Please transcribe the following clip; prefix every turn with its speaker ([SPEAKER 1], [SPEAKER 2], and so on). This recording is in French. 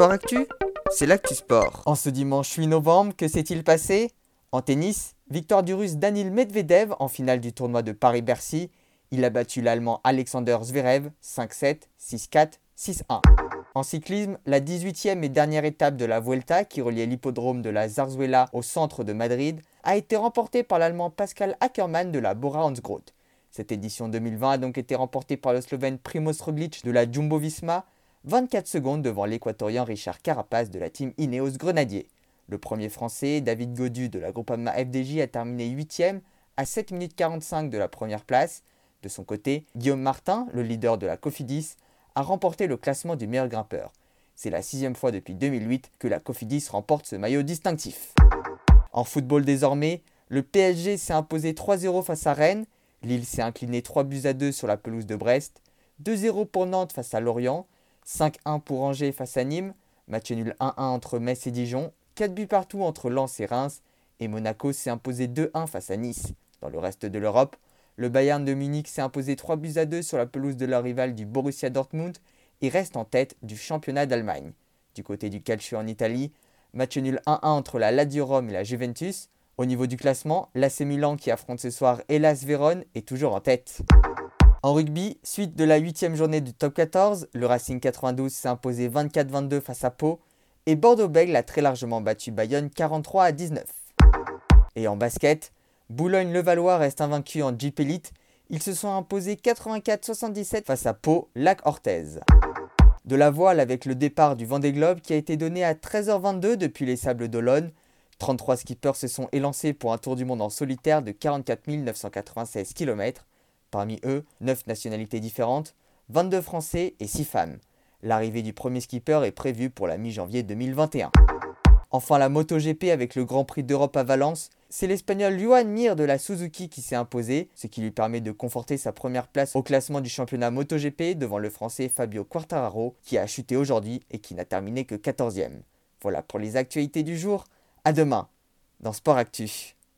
[SPEAKER 1] Sport Actu, c'est l'actu sport.
[SPEAKER 2] En ce dimanche 8 novembre, que s'est-il passé? En tennis, victoire du russe Danil Medvedev en finale du tournoi de Paris-Bercy. Il a battu l'allemand Alexander Zverev 5-7, 6-4, 6-1. En cyclisme, la 18e et dernière étape de la Vuelta qui reliait l'hippodrome de la Zarzuela au centre de Madrid a été remportée par l'allemand Pascal Ackermann de la Bora Hansgrohe. Cette édition 2020 a donc été remportée par le Slovène Primoz Roglic de la Jumbo-Visma 24 secondes devant l'équatorien Richard Carapace de la team Ineos Grenadier. Le premier français, David Godu de la Groupama FDJ, a terminé 8ème à 7 minutes 45 de la première place. De son côté, Guillaume Martin, le leader de la Cofidis, a remporté le classement du meilleur grimpeur. C'est la sixième fois depuis 2008 que la Cofidis remporte ce maillot distinctif. En football désormais, le PSG s'est imposé 3-0 face à Rennes, Lille s'est incliné 3 buts à 2 sur la pelouse de Brest, 2-0 pour Nantes face à Lorient, 5-1 pour Angers face à Nîmes, match nul 1-1 entre Metz et Dijon, 4 buts partout entre Lens et Reims, et Monaco s'est imposé 2-1 face à Nice. Dans le reste de l'Europe, le Bayern de Munich s'est imposé 3 buts à 2 sur la pelouse de leur rival du Borussia Dortmund et reste en tête du championnat d'Allemagne. Du côté du calcio en Italie, match nul 1-1 entre la Lazio Rome et la Juventus. Au niveau du classement, l'AC Milan qui affronte ce soir Hellas Vérone est toujours en tête. En rugby, suite de la huitième journée du top 14, le Racing 92 s'est imposé 24-22 face à Pau et Bordeaux-Bègles a très largement battu Bayonne 43 à 19. Et en basket, Boulogne-Levallois reste invaincu en Jeep Elite. Ils se sont imposés 84-77 face à Pau, Lac Orthez. De la voile avec le départ du Vendée Globe qui a été donné à 13h22 depuis les Sables d'Olonne. 33 skippers se sont élancés pour un tour du monde en solitaire de 44 996 km. Parmi eux, 9 nationalités différentes, 22 Français et 6 femmes. L'arrivée du premier skipper est prévue pour la mi-janvier 2021. Enfin, la MotoGP avec le Grand Prix d'Europe à Valence, c'est l'Espagnol Juan Mir de la Suzuki qui s'est imposé, ce qui lui permet de conforter sa première place au classement du championnat MotoGP devant le Français Fabio Quartararo qui a chuté aujourd'hui et qui n'a terminé que 14e. Voilà pour les actualités du jour. À demain dans Sport Actu.